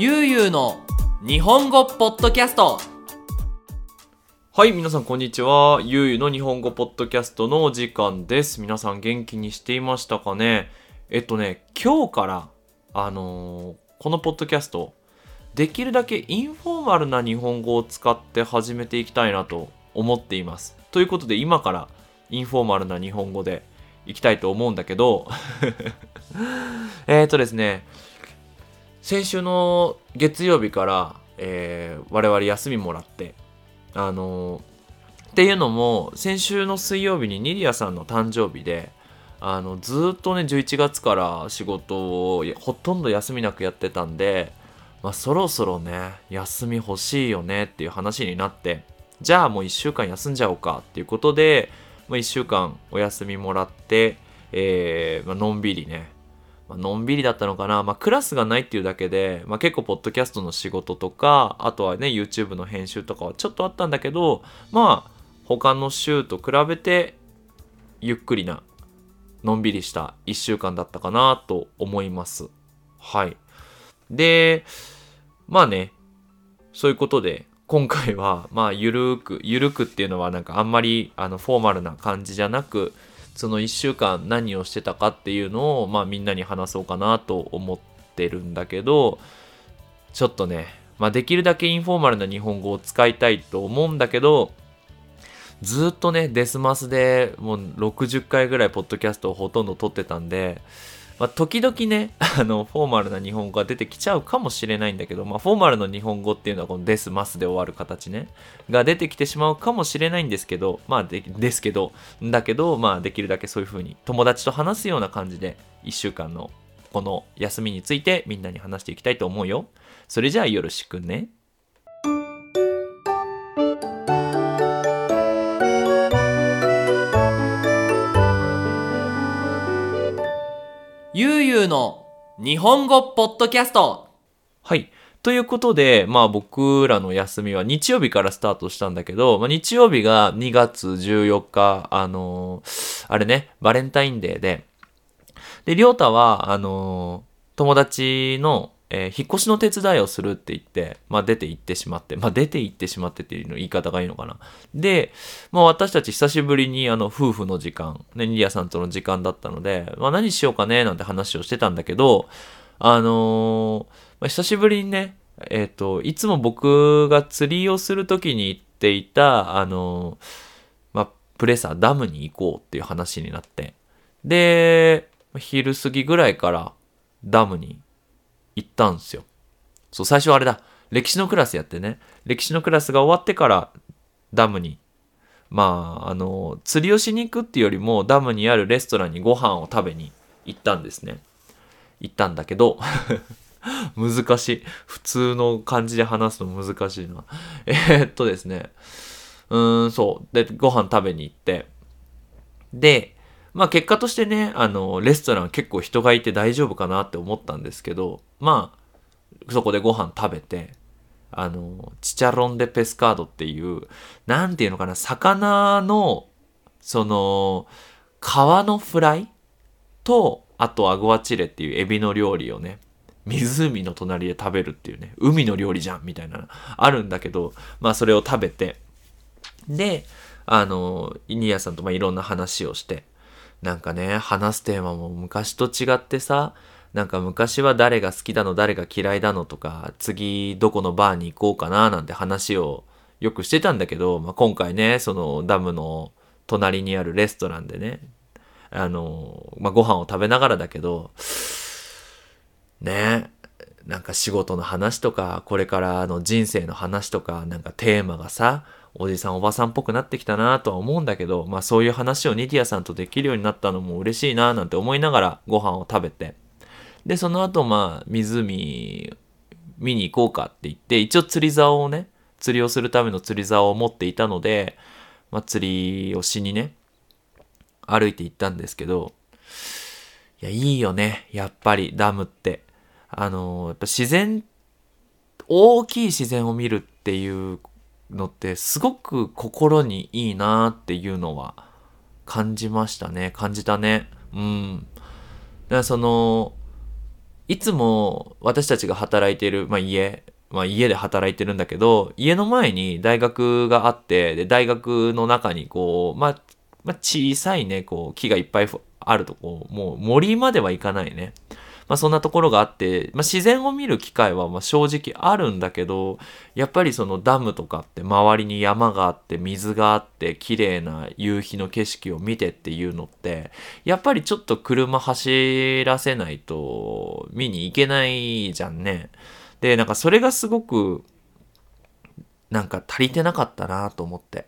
ゆうゆうの日本語ポッドキャストはい、皆さんこんにちは。ゆうゆうの日本語ポッドキャストのお時間です。皆さん元気にしていましたかね？えっとね、今日から、あのーこのポッドキャスト、できるだけインフォーマルな日本語を使って始めていきたいなと思っています。ということで今からインフォーマルな日本語でいきたいと思うんだけど、えっとですね、先週の月曜日から、えー我々休みもらって、あのっていうのも先週の水曜日にニリアさんの誕生日であのずっとね11月から仕事をほとんど休みなくやってたんで、まあ、そろそろね休み欲しいよねっていう話になってじゃあもう1週間休んじゃおうかっていうことで、まあ、1週間お休みもらって、えーまあのんびりねまあのんびりだったのかな、まあ、クラスがないっていうだけで、まあ、結構ポッドキャストの仕事とかあとはね YouTube の編集とかはちょっとあったんだけどまあ他の週と比べてゆっくりなのんびりした1週間だったかなと思います。はい。でまあねそういうことで今回はまあゆるくゆるくっていうのはなんかあんまりあのフォーマルな感じじゃなくその1週間何をしてたかっていうのを、まあ、みんなに話そうかなと思ってるんだけどちょっとね、まあ、できるだけインフォーマルな日本語を使いたいと思うんだけどずっとねデスマスでもう60回ぐらいポッドキャストをほとんど撮ってたんで、まあ、時々ね あのフォーマルな日本語が出てきちゃうかもしれないんだけど、まあ、フォーマルの日本語っていうのはこのデスマスで終わる形ねが出てきてしまうかもしれないんですけどまあでですけどだけどまあできるだけそういう風に友達と話すような感じで1週間のこの休みについてみんなに話していきたいと思うよ。それじゃあよろしくね。ゆうゆうの日本語ポッドキャストはい。ということで、まあ僕らの休みは日曜日からスタートしたんだけど、まあ、日曜日が2月14日、あのーあれね、バレンタインデーで、で、りょうたは、あのー友達の、えー引っ越しの手伝いをするって言って、まあ出て行ってしまって、まあ出て行ってしまってっていうの言い方がいいのかな。で、まあ私たち久しぶりにあの夫婦の時間、ね、ニリアさんとの時間だったので、まあ何しようかねなんて話をしてたんだけど、あのーまあ、久しぶりにね、えっ、と、いつも僕が釣りをするときに行っていた、あのーまあ、プレサー、ダムに行こうっていう話になって。で、昼過ぎぐらいからダムに行ったんですよ。そう、最初はあれだ。歴史のクラスやってね。歴史のクラスが終わってからダムに。まあ、あの、釣りをしに行くっていうよりも、ダムにあるレストランにご飯を食べに行ったんですね。行ったんだけど、難しい。普通の感じで話すの難しいな。えーっとですね。うーん、そう。で、ご飯食べに行って。で、まあ結果としてね、あの、レストラン結構人がいて大丈夫かなって思ったんですけど、まあ、そこでご飯食べて、あの、チチャロンデペスカードっていう、なんていうのかな、魚の、その、皮のフライと、あとアグアチレっていうエビの料理をね、湖の隣で食べるっていうね、海の料理じゃんみたいなあるんだけど、まあそれを食べて、で、あの、イニアさんとまあいろんな話をして、なんかね、話すテーマも昔と違ってさ、なんか昔は誰が好きだの、誰が嫌いだのとか、次どこのバーに行こうかななんて話をよくしてたんだけど、まあ、今回ね、そのダムの隣にあるレストランでね、あの、まあ、ご飯を食べながらだけど、ねなんか仕事の話とか、これからの人生の話とか、なんかテーマがさ、おじさんおばさんっぽくなってきたなとは思うんだけど、まあそういう話をニディアさんとできるようになったのも嬉しいななんて思いながらご飯を食べて。で、その後まあ湖見に行こうかって言って、一応釣り竿をね、釣りをするための釣り竿を持っていたので、まあ釣りをしにね、歩いて行ったんですけど、いや、いいよね。やっぱりダムって。あの、やっぱ自然、大きい自然を見るっていうのってすごく心にいいなっていうのは感じましたね。感じたね。うん。だからその、いつも私たちが働いてる、まあ、家、まあ、家で働いてるんだけど、家の前に大学があって、で、大学の中にこう、まあ、まあ、小さいね、こう、木がいっぱいあるとこう、もう森まではいかないね。まあ、そんなところがあって、まあ、自然を見る機会はま正直あるんだけど、やっぱりそのダムとかって周りに山があって水があって綺麗な夕日の景色を見てっていうのって、やっぱりちょっと車走らせないと見に行けないじゃんね。で、なんかそれがすごくなんか足りてなかったなと思って。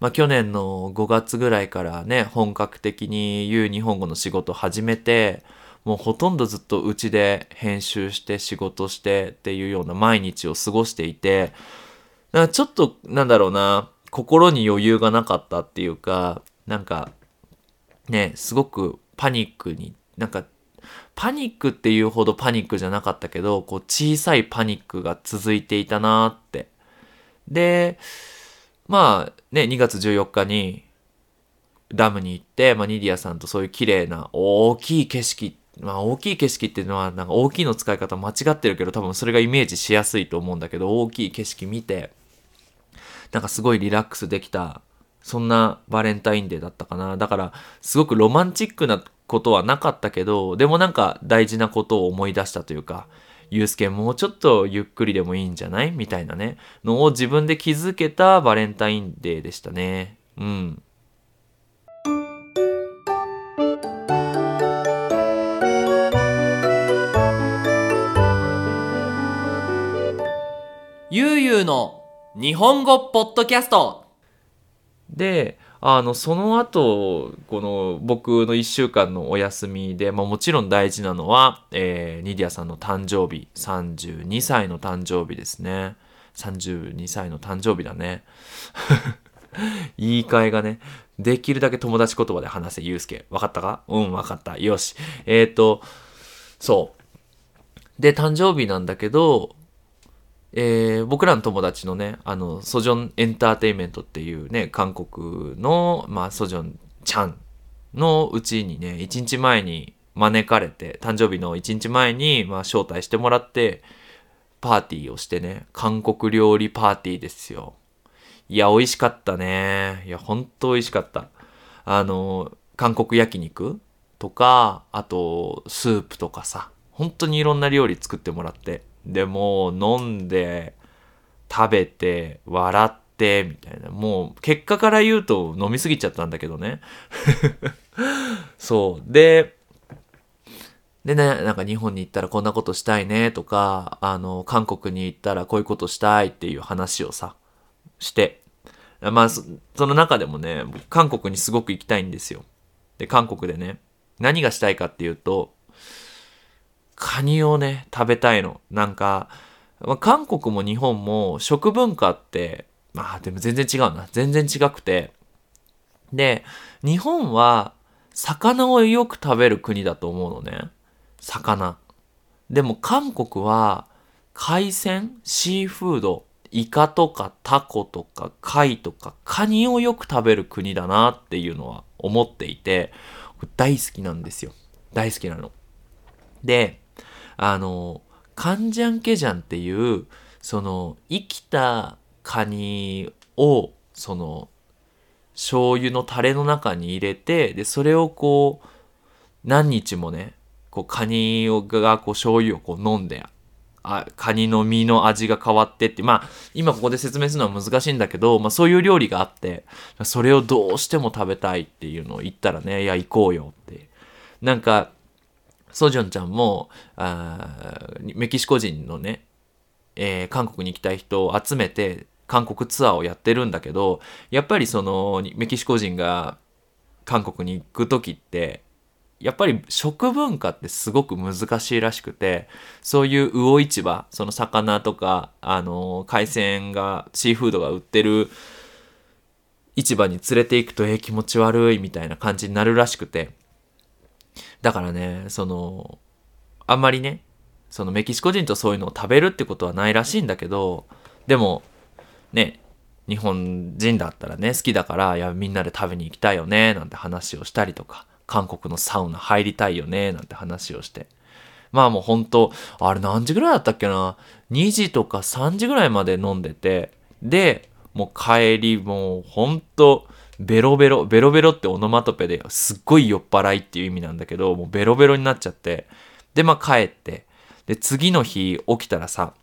まあ去年の5月ぐらいからね、本格的に言う日本語の仕事を始めて、もうほとんどずっとうちで編集して仕事してっていうような毎日を過ごしていて、なんかちょっとなんだろうな、心に余裕がなかったっていうか、なんかね、すごくパニックに、なんかパニックっていうほどパニックじゃなかったけど、こう小さいパニックが続いていたなって。で、まあね、2月14日にダムに行って、まあ、ニディアさんとそういう綺麗な大きい景色、まあ大きい景色っていうのはなんか大きいの使い方間違ってるけど多分それがイメージしやすいと思うんだけど大きい景色見てなんかすごいリラックスできたそんなバレンタインデーだったかな。だからすごくロマンチックなことはなかったけどでもなんか大事なことを思い出したというかゆうすけもうちょっとゆっくりでもいいんじゃない？みたいなね。のを自分で気づけたバレンタインデーでしたね。うん。ゆうゆうの日本語ポッドキャスト。であのその後この僕の1週間のお休みで、まあ、もちろん大事なのは、えーニディアさんの誕生日32歳の誕生日ですね。32歳の誕生日だね。言い換えがねできるだけ友達言葉で話せゆうすけわかったか？うんわかった。よし。えっ、ー、とそう。で誕生日なんだけどえー僕らの友達のね、あの、ソジョンエンターテインメントっていうね、韓国の、まあ、ソジョンちゃんのうちにね、1日前に招かれて、誕生日の1日前に、まあ、招待してもらって、パーティーをしてね、韓国料理パーティーですよ。いや、美味しかったね。いや、ほんと美味しかった。あの、韓国焼肉とか、あと、スープとかさ、本当にいろんな料理作ってもらって。で、もう飲んで、食べて、笑って、みたいな。もう、結果から言うと飲みすぎちゃったんだけどね。そう。で、でね、なんか日本に行ったらこんなことしたいねとか、あの、韓国に行ったらこういうことしたいっていう話をさ、して。まあ、その中でもね、韓国にすごく行きたいんですよ。で、韓国でね、何がしたいかっていうと、カニをね、食べたいの。なんか、まあ韓国も日本も食文化って、まあでも全然違うな。全然違くて。で、日本は魚をよく食べる国だと思うのね。魚。でも韓国は海鮮、シーフード、イカとかタコとか貝とかカニをよく食べる国だなっていうのは思っていて、大好きなんですよ。大好きなの。で、あの、カンジャンケジャンっていう、その、生きたカニを、その、醤油のタレの中に入れて、で、それをこう、何日もね、こう、カニをが、こう、醤油をこう飲んで、あ、カニの身の味が変わってって、まあ、今ここで説明するのは難しいんだけど、まあそういう料理があって、それをどうしても食べたいっていうのを言ったらね、いや、行こうよって。なんか、ソジョンちゃんも、あメキシコ人のね、えー韓国に行きたい人を集めて、韓国ツアーをやってるんだけど、やっぱりその、メキシコ人が韓国に行く時って、やっぱり食文化ってすごく難しいらしくて、そういう魚市場、その魚とか、あの、海鮮が、シーフードが売ってる市場に連れて行くと、えー気持ち悪いみたいな感じになるらしくて、だからね、その、あんまりね、そのメキシコ人とそういうのを食べるってことはないらしいんだけど、でも、ね、日本人だったらね、好きだから、いや、みんなで食べに行きたいよね、なんて話をしたりとか、韓国のサウナ入りたいよね、なんて話をして。まあもうほんと、あれ何時ぐらいだったっけな ?2 時とか3時ぐらいまで飲んでて、で、もう帰りもうほんと、ベロベロ、ベロベロってオノマトペですっごい酔っ払いっていう意味なんだけど、もうベロベロになっちゃって、で、まあ帰って、で、次の日起きたらさ、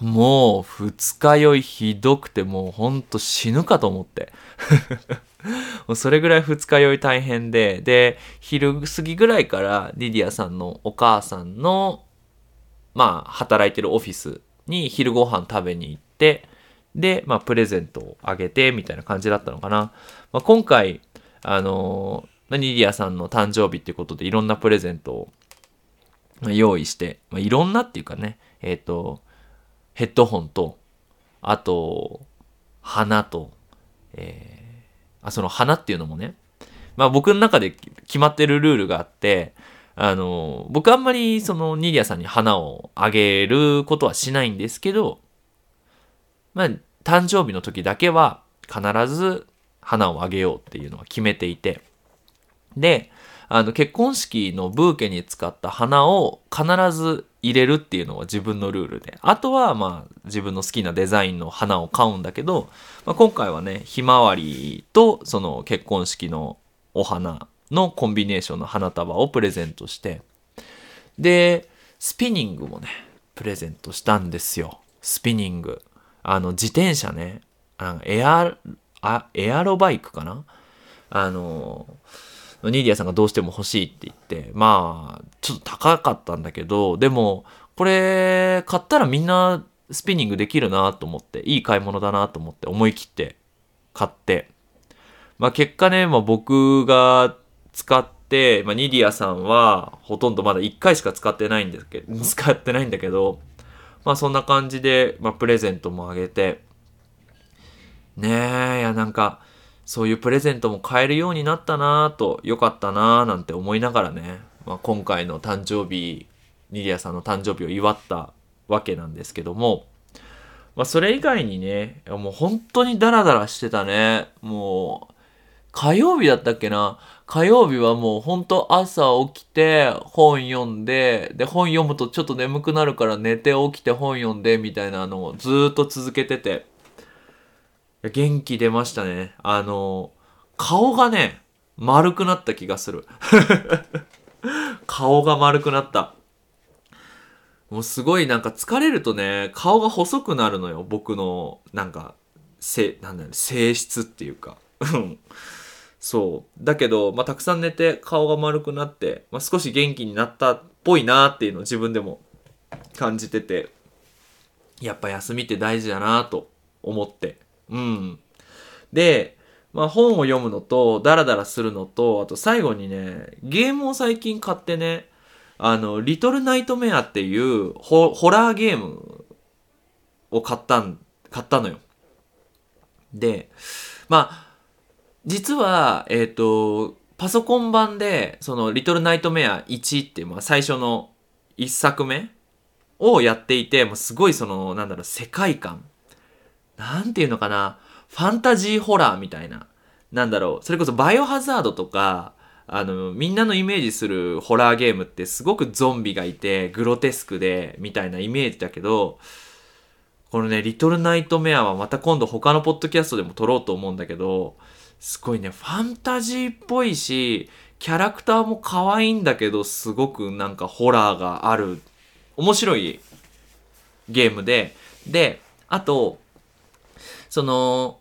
もう二日酔いひどくてもうほんと死ぬかと思って。もうそれぐらい二日酔い大変で、で、昼過ぎぐらいからリディアさんのお母さんの、まあ、働いてるオフィスに昼ご飯食べに行って、で、まあ、プレゼントをあげて、みたいな感じだったのかな。まあ、今回、あのまあリアさんの誕生日っていうことでいろんなプレゼントを用意して、まあ、いろんなっていうかね、えっ、と、ヘッドホンと、あと、花と、えーあ、その花っていうのもね、まあ僕の中で決まってるルールがあって、あの、僕あんまりそのニディアさんに花をあげることはしないんですけど、まあ誕生日の時だけは必ず花をあげようっていうのは決めていて、で、あの結婚式のブーケに使った花を必ず入れるっていうのは自分のルールで、あとはまあ自分の好きなデザインの花を買うんだけど、まあ、今回はね、ひまわりとその結婚式のお花のコンビネーションの花束をプレゼントして、で、スピニングもね、プレゼントしたんですよ。スピニング。あの、自転車ね、あのエア、エアロバイクかな？あの、ニーディアさんがどうしても欲しいって言って、まあ、ちょっと高かったんだけど、でも、これ、買ったらみんなスピニングできるなと思って、いい買い物だなと思って、思い切って買って、まあ結果ね、まあ僕が使って、まあニディアさんはほとんどまだ1回しか使ってないんですけど、使ってないんだけど、まあそんな感じで、まあプレゼントもあげて、ねえ、いやなんか、そういうプレゼントも買えるようになったなぁと、よかったなぁなんて思いながらね、まあ、今回の誕生日、ニディアさんの誕生日を祝ったわけなんですけども、まあ、それ以外にね、もう本当にダラダラしてたね。もう、火曜日だったっけな？火曜日はもう本当朝起きて本読んで、で本読むとちょっと眠くなるから寝て起きて本読んでみたいなのをずーっと続けてて、元気出ましたね。あの、顔がね、丸くなった気がする。顔が丸くなった。もうすごいなんか疲れるとね、顔が細くなるのよ。僕の、なんか、せ、なんだろう、性質っていうか。そう。だけど、まあ、たくさん寝て顔が丸くなって、まあ、少し元気になったっぽいなっていうのを自分でも感じてて、やっぱ休みって大事だなと思って。うん。で、まあ本を読むのと、ダラダラするのと、あと最後にね、ゲームを最近買ってね、あの、リトルナイトメアっていうホホラーゲームを買ったん、買ったのよ。で、まあ、実は、えっ、と、パソコン版で、その、リトルナイトメア1っていう、まあ最初の1作目をやっていて、もうすごいその、なんだろう、世界観。なんていうのかな、ファンタジーホラーみたいな。なんだろう、それこそバイオハザードとか、あの、みんなのイメージするホラーゲームってすごくゾンビがいて、グロテスクで、みたいなイメージだけど、このね、リトルナイトメアはまた今度他のポッドキャストでも撮ろうと思うんだけど、すごいね、ファンタジーっぽいし、キャラクターも可愛いんだけど、すごくなんかホラーがある、面白いゲームで、で、あと、その、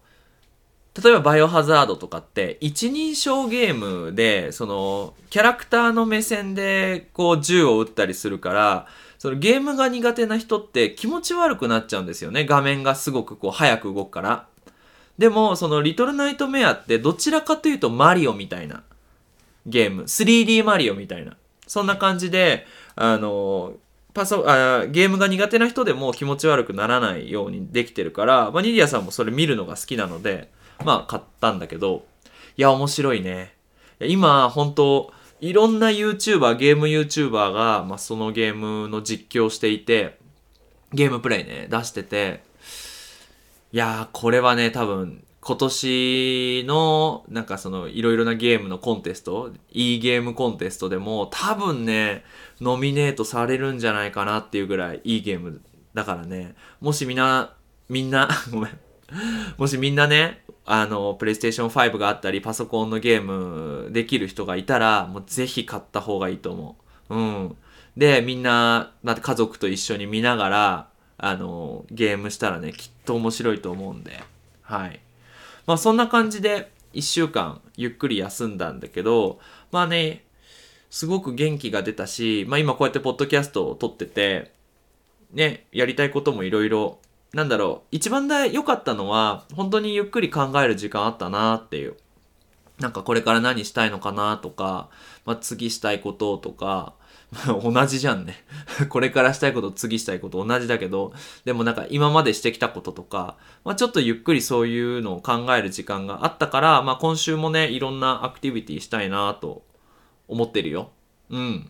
例えばバイオハザードとかって一人称ゲームでそのキャラクターの目線でこう銃を撃ったりするからそのゲームが苦手な人って気持ち悪くなっちゃうんですよね。画面がすごくこう早く動くから。でもそのリトルナイトメアってどちらかというとマリオみたいな。ゲーム。3D マリオみたいな。そんな感じであのパソあゲームが苦手な人でも気持ち悪くならないようにできてるから、まあ、ニディアさんもそれ見るのが好きなのでまあ買ったんだけど、いや、面白いね。いや今、本当いろんな YouTuber、ゲーム YouTuber が、まあ、そのゲームの実況していて、ゲームプレイね、出してて、いやー、これはね、多分、今年の、なんかその、いろいろなゲームのコンテスト、いいゲームコンテストでも、多分ね、ノミネートされるんじゃないかなっていうぐらいいいゲームだからね、もしみんな、みんな、ごめん。もしみんなね、あの、プレイステーション5があったり、パソコンのゲームできる人がいたら、もうぜひ買った方がいいと思う。うん。で、みんな、また家族と一緒に見ながら、あの、ゲームしたらね、きっと面白いと思うんで、はい。まあそんな感じで、一週間ゆっくり休んだんだけど、まあね、すごく元気が出たし、まあ今こうやってポッドキャストを撮ってて、ね、やりたいこともいろいろ、なんだろう、一番だ良かったのは、本当にゆっくり考える時間あったなっていう。なんかこれから何したいのかなとか、まあ次したいこととか、同じじゃんね。これからしたいこと、次したいこと同じだけど、でもなんか今までしてきたこととか、まあちょっとゆっくりそういうのを考える時間があったから、まあ今週もね、いろんなアクティビティしたいなと思ってるよ。うん。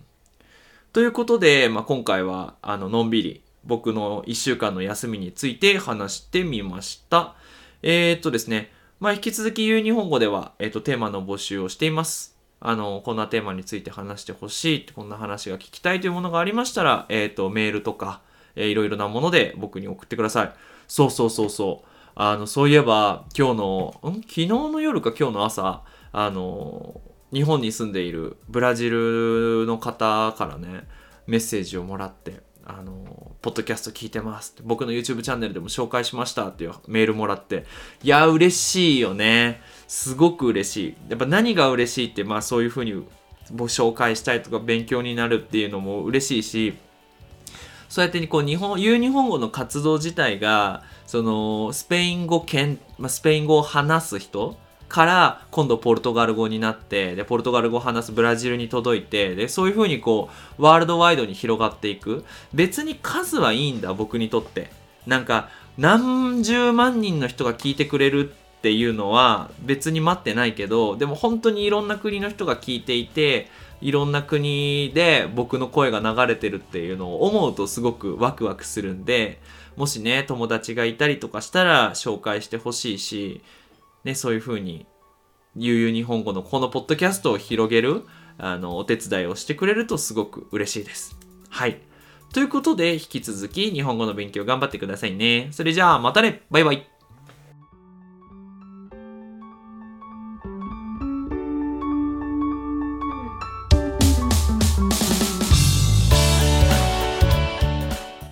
ということで、まあ今回は、あの、のんびり、僕の一週間の休みについて話してみました。えー、っとですね、まあ引き続き言う日本語では、えーっと、テーマの募集をしています。あの、こんなテーマについて話してほしい、こんな話が聞きたいというものがありましたら、えーっと、メールとか、えーいろいろなもので僕に送ってください。そうそうそうそう。あの、そういえば、今日の、ん？昨日の夜か今日の朝、あの、日本に住んでいるブラジルの方からね、メッセージをもらって、あの、ポッドキャスト聞いてますって、僕の YouTube チャンネルでも紹介しましたっていうメールもらって、いや、嬉しいよね。すごく嬉しい。やっぱ何が嬉しいって、まあそういうふうにご紹介したいとか勉強になるっていうのも嬉しいし、そうやってこう日本、言う日本語の活動自体が、そのスペイン語圏、まあ、スペイン語を話す人から今度ポルトガル語になって、で、ポルトガル語を話すブラジルに届いて、で、そういう風にこう、ワールドワイドに広がっていく。別に数はいいんだ、僕にとって。なんか、何十万人の人が聞いてくれるっていうのは別に待ってないけど、でも本当にいろんな国の人が聞いていて、いろんな国で僕の声が流れてるっていうのを思うとすごくワクワクするんで、もしね、友達がいたりとかしたら紹介してほしいし、ね、そういう風に、悠々日本語のこのポッドキャストを広げる、あの、お手伝いをしてくれるとすごく嬉しいです。はい。ということで、引き続き日本語の勉強頑張ってくださいね。それじゃあ、またねバイバイ